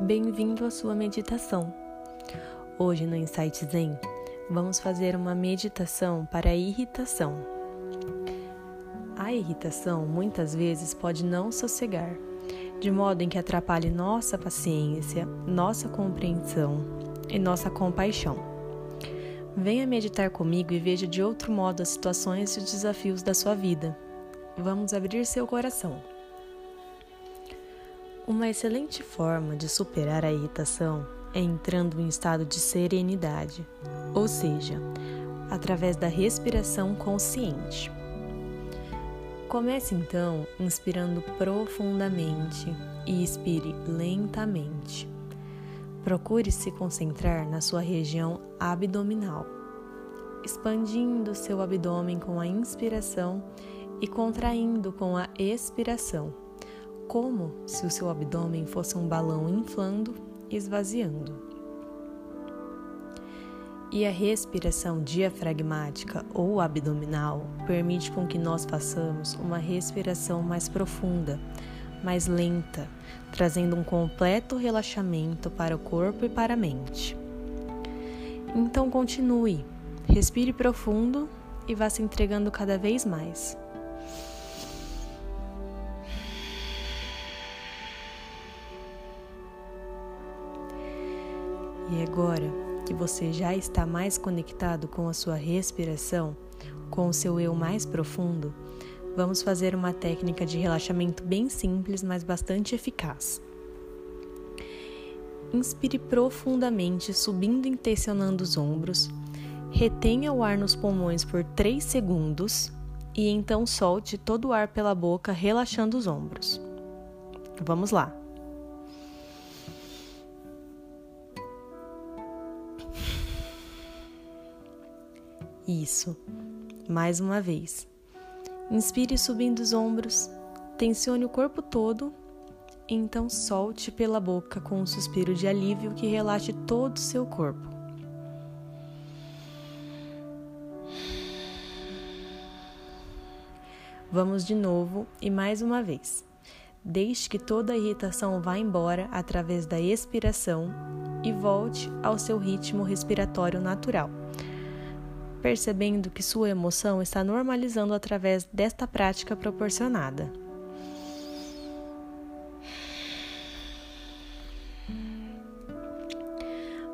Bem-vindo à sua meditação. Hoje no Insight Zen, vamos fazer uma meditação para a irritação. A irritação muitas vezes pode não sossegar, de modo em que atrapalhe nossa paciência, nossa compreensão e nossa compaixão. Venha meditar comigo e veja de outro modo as situações e os desafios da sua vida. Vamos abrir seu coração. Uma excelente forma de superar a irritação é entrando em estado de serenidade, ou seja, através da respiração consciente. Comece então inspirando profundamente e expire lentamente. Procure se concentrar na sua região abdominal, expandindo seu abdômen com a inspiração e contraindo com a expiração como se o seu abdômen fosse um balão inflando e esvaziando. E a respiração diafragmática ou abdominal permite com que nós façamos uma respiração mais profunda, mais lenta, trazendo um completo relaxamento para o corpo e para a mente. Então continue, respire profundo e vá se entregando cada vez mais. E agora que você já está mais conectado com a sua respiração, com o seu eu mais profundo, vamos fazer uma técnica de relaxamento bem simples, mas bastante eficaz. Inspire profundamente, subindo e intencionando os ombros. Retenha o ar nos pulmões por 3 segundos e então solte todo o ar pela boca, relaxando os ombros. Vamos lá. Isso. Mais uma vez. Inspire subindo os ombros, tensione o corpo todo, então solte pela boca com um suspiro de alívio que relaxe todo o seu corpo. Vamos de novo e mais uma vez. Deixe que toda a irritação vá embora através da expiração e volte ao seu ritmo respiratório natural percebendo que sua emoção está normalizando através desta prática proporcionada.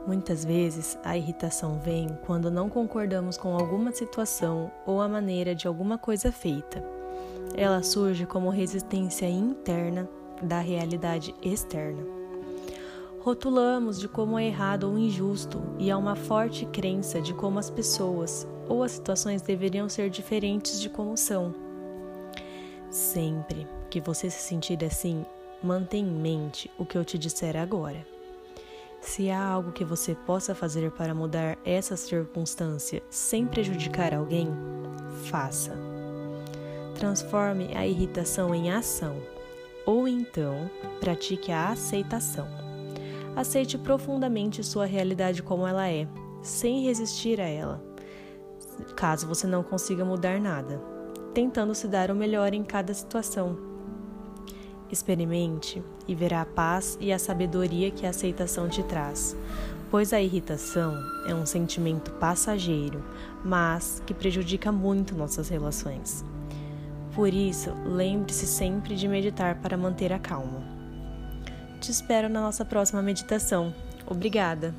Muitas vezes a irritação vem quando não concordamos com alguma situação ou a maneira de alguma coisa feita. Ela surge como resistência interna da realidade externa. Rotulamos de como é errado ou injusto e há uma forte crença de como as pessoas ou as situações deveriam ser diferentes de como são. Sempre que você se sentir assim, mantenha em mente o que eu te disser agora. Se há algo que você possa fazer para mudar essa circunstância sem prejudicar alguém, faça. Transforme a irritação em ação, ou então pratique a aceitação. Aceite profundamente sua realidade como ela é, sem resistir a ela, caso você não consiga mudar nada, tentando se dar o melhor em cada situação. Experimente e verá a paz e a sabedoria que a aceitação te traz, pois a irritação é um sentimento passageiro, mas que prejudica muito nossas relações. Por isso, lembre-se sempre de meditar para manter a calma. Te espero na nossa próxima meditação. Obrigada!